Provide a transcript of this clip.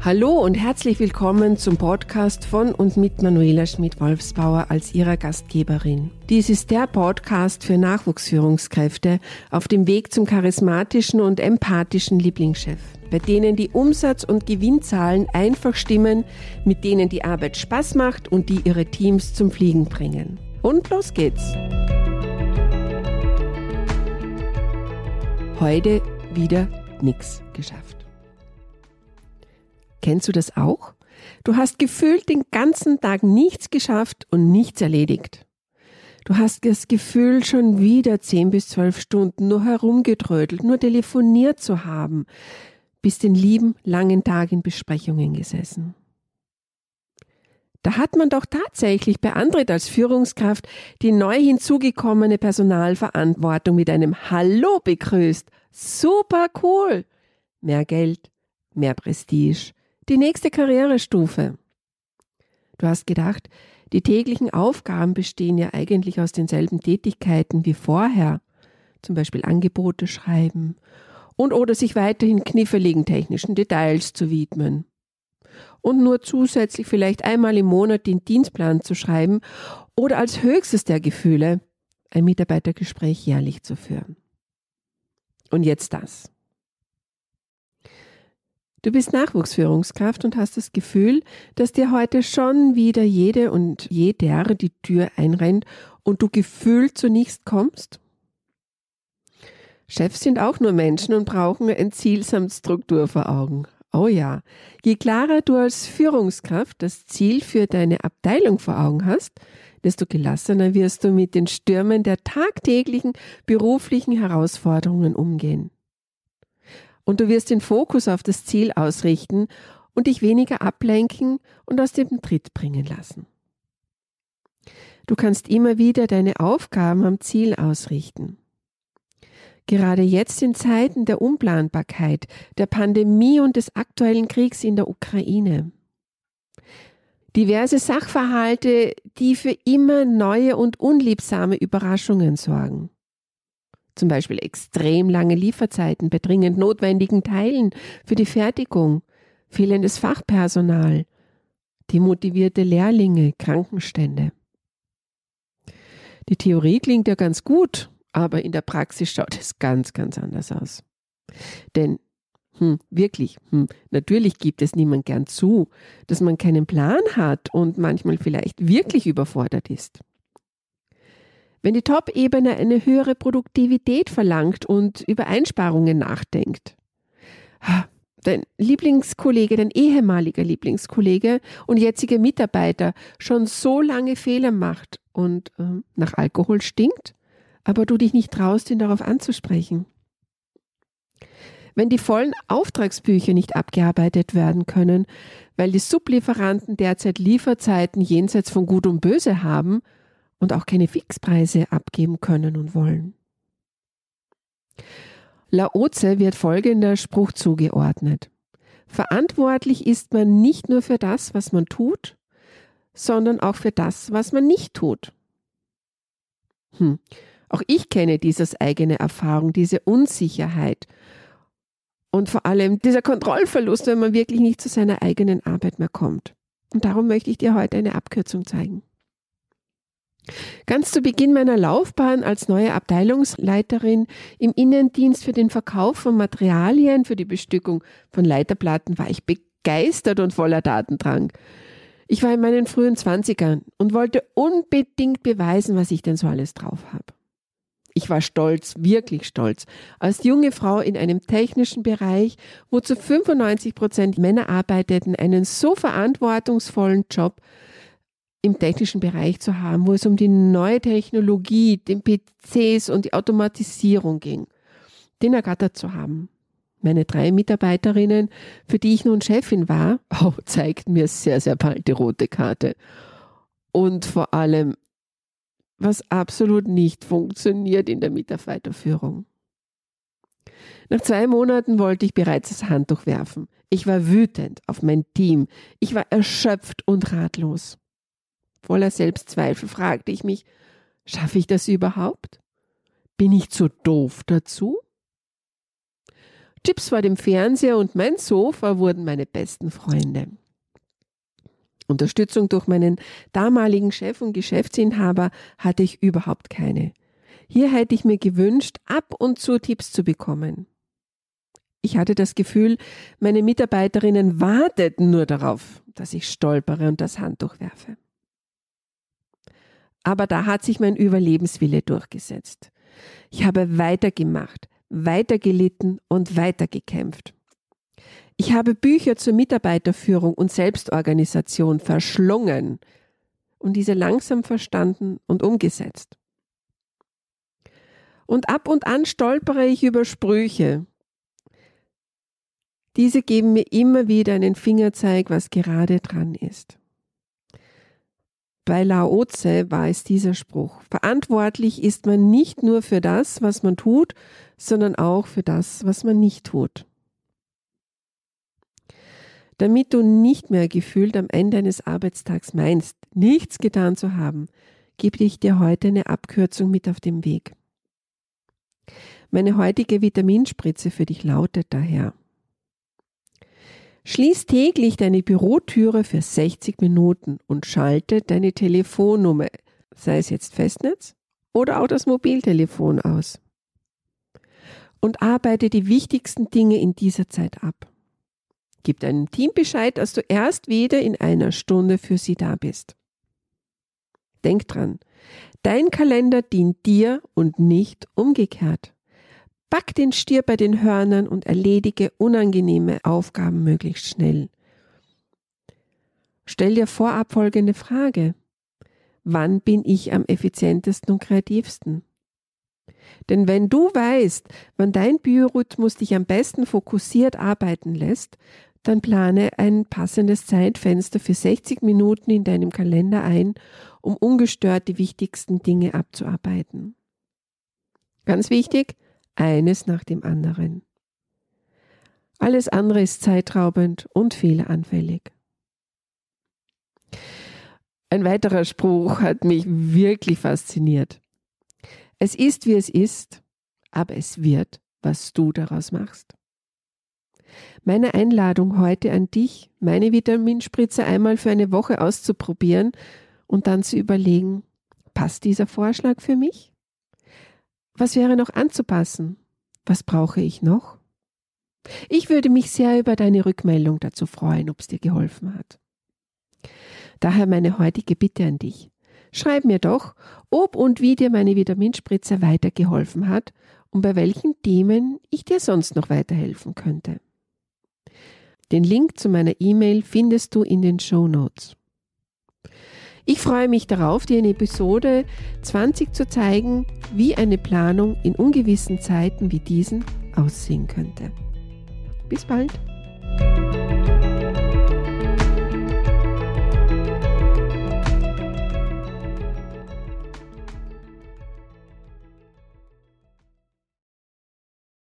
Hallo und herzlich willkommen zum Podcast von und mit Manuela Schmidt-Wolfsbauer als ihrer Gastgeberin. Dies ist der Podcast für Nachwuchsführungskräfte auf dem Weg zum charismatischen und empathischen Lieblingschef, bei denen die Umsatz- und Gewinnzahlen einfach stimmen, mit denen die Arbeit Spaß macht und die ihre Teams zum Fliegen bringen. Und los geht's! Heute wieder nichts geschafft. Kennst du das auch? Du hast gefühlt den ganzen Tag nichts geschafft und nichts erledigt. Du hast das Gefühl, schon wieder zehn bis zwölf Stunden nur herumgetrödelt, nur telefoniert zu haben, bis den lieben langen Tag in Besprechungen gesessen. Da hat man doch tatsächlich bei Andret als Führungskraft die neu hinzugekommene Personalverantwortung mit einem Hallo begrüßt. Super cool! Mehr Geld, mehr Prestige, die nächste Karrierestufe. Du hast gedacht, die täglichen Aufgaben bestehen ja eigentlich aus denselben Tätigkeiten wie vorher, zum Beispiel Angebote schreiben und oder sich weiterhin kniffligen technischen Details zu widmen. Und nur zusätzlich vielleicht einmal im Monat den Dienstplan zu schreiben oder als höchstes der Gefühle ein Mitarbeitergespräch jährlich zu führen. Und jetzt das. Du bist Nachwuchsführungskraft und hast das Gefühl, dass dir heute schon wieder jede und jeder die Tür einrennt und du gefühlt zu nichts kommst? Chefs sind auch nur Menschen und brauchen eine zielsame Struktur vor Augen. Oh ja, je klarer du als Führungskraft das Ziel für deine Abteilung vor Augen hast, desto gelassener wirst du mit den Stürmen der tagtäglichen beruflichen Herausforderungen umgehen und du wirst den Fokus auf das Ziel ausrichten und dich weniger ablenken und aus dem Tritt bringen lassen. Du kannst immer wieder deine Aufgaben am Ziel ausrichten. Gerade jetzt in Zeiten der Unplanbarkeit, der Pandemie und des aktuellen Kriegs in der Ukraine. Diverse Sachverhalte, die für immer neue und unliebsame Überraschungen sorgen zum Beispiel extrem lange Lieferzeiten bei dringend notwendigen Teilen für die Fertigung, fehlendes Fachpersonal, demotivierte Lehrlinge, Krankenstände. Die Theorie klingt ja ganz gut, aber in der Praxis schaut es ganz, ganz anders aus. Denn hm, wirklich, hm, natürlich gibt es niemand gern zu, dass man keinen Plan hat und manchmal vielleicht wirklich überfordert ist. Wenn die Top-Ebene eine höhere Produktivität verlangt und über Einsparungen nachdenkt. Dein Lieblingskollege, dein ehemaliger Lieblingskollege und jetziger Mitarbeiter schon so lange Fehler macht und äh, nach Alkohol stinkt, aber du dich nicht traust, ihn darauf anzusprechen. Wenn die vollen Auftragsbücher nicht abgearbeitet werden können, weil die Sublieferanten derzeit Lieferzeiten jenseits von Gut und Böse haben, und auch keine Fixpreise abgeben können und wollen. Laoze wird folgender Spruch zugeordnet. Verantwortlich ist man nicht nur für das, was man tut, sondern auch für das, was man nicht tut. Hm. Auch ich kenne dieses eigene Erfahrung, diese Unsicherheit und vor allem dieser Kontrollverlust, wenn man wirklich nicht zu seiner eigenen Arbeit mehr kommt. Und darum möchte ich dir heute eine Abkürzung zeigen. Ganz zu Beginn meiner Laufbahn als neue Abteilungsleiterin im Innendienst für den Verkauf von Materialien für die Bestückung von Leiterplatten war ich begeistert und voller Datendrang. Ich war in meinen frühen Zwanzigern und wollte unbedingt beweisen, was ich denn so alles drauf habe. Ich war stolz, wirklich stolz, als junge Frau in einem technischen Bereich, wo zu 95 Prozent Männer arbeiteten, einen so verantwortungsvollen Job im technischen Bereich zu haben, wo es um die neue Technologie, den PCs und die Automatisierung ging, den ergattert zu haben. Meine drei Mitarbeiterinnen, für die ich nun Chefin war, oh, zeigten mir sehr, sehr bald die rote Karte. Und vor allem, was absolut nicht funktioniert in der Mitarbeiterführung. Nach zwei Monaten wollte ich bereits das Handtuch werfen. Ich war wütend auf mein Team. Ich war erschöpft und ratlos. Voller Selbstzweifel fragte ich mich, schaffe ich das überhaupt? Bin ich zu doof dazu? Chips vor dem Fernseher und mein Sofa wurden meine besten Freunde. Unterstützung durch meinen damaligen Chef und Geschäftsinhaber hatte ich überhaupt keine. Hier hätte ich mir gewünscht, ab und zu Tipps zu bekommen. Ich hatte das Gefühl, meine Mitarbeiterinnen warteten nur darauf, dass ich stolpere und das Handtuch werfe. Aber da hat sich mein Überlebenswille durchgesetzt. Ich habe weitergemacht, weitergelitten und weitergekämpft. Ich habe Bücher zur Mitarbeiterführung und Selbstorganisation verschlungen und diese langsam verstanden und umgesetzt. Und ab und an stolpere ich über Sprüche. Diese geben mir immer wieder einen Fingerzeig, was gerade dran ist. Bei Lao Tse war es dieser Spruch. Verantwortlich ist man nicht nur für das, was man tut, sondern auch für das, was man nicht tut. Damit du nicht mehr gefühlt am Ende eines Arbeitstags meinst, nichts getan zu haben, gebe ich dir heute eine Abkürzung mit auf dem Weg. Meine heutige Vitaminspritze für dich lautet daher. Schließ täglich deine Bürotüre für 60 Minuten und schalte deine Telefonnummer, sei es jetzt Festnetz oder auch das Mobiltelefon aus. Und arbeite die wichtigsten Dinge in dieser Zeit ab. Gib deinem Team Bescheid, dass du erst wieder in einer Stunde für sie da bist. Denk dran, dein Kalender dient dir und nicht umgekehrt. Pack den Stier bei den Hörnern und erledige unangenehme Aufgaben möglichst schnell. Stell dir vorab folgende Frage. Wann bin ich am effizientesten und kreativsten? Denn wenn du weißt, wann dein Biorhythmus dich am besten fokussiert arbeiten lässt, dann plane ein passendes Zeitfenster für 60 Minuten in deinem Kalender ein, um ungestört die wichtigsten Dinge abzuarbeiten. Ganz wichtig, eines nach dem anderen. Alles andere ist zeitraubend und fehleranfällig. Ein weiterer Spruch hat mich wirklich fasziniert. Es ist, wie es ist, aber es wird, was du daraus machst. Meine Einladung heute an dich, meine Vitaminspritze einmal für eine Woche auszuprobieren und dann zu überlegen, passt dieser Vorschlag für mich? Was wäre noch anzupassen? Was brauche ich noch? Ich würde mich sehr über deine Rückmeldung dazu freuen, ob es dir geholfen hat. Daher meine heutige Bitte an dich. Schreib mir doch, ob und wie dir meine Vitaminspritze weitergeholfen hat und bei welchen Themen ich dir sonst noch weiterhelfen könnte. Den Link zu meiner E-Mail findest du in den Show Notes. Ich freue mich darauf, dir in Episode 20 zu zeigen, wie eine Planung in ungewissen Zeiten wie diesen aussehen könnte. Bis bald!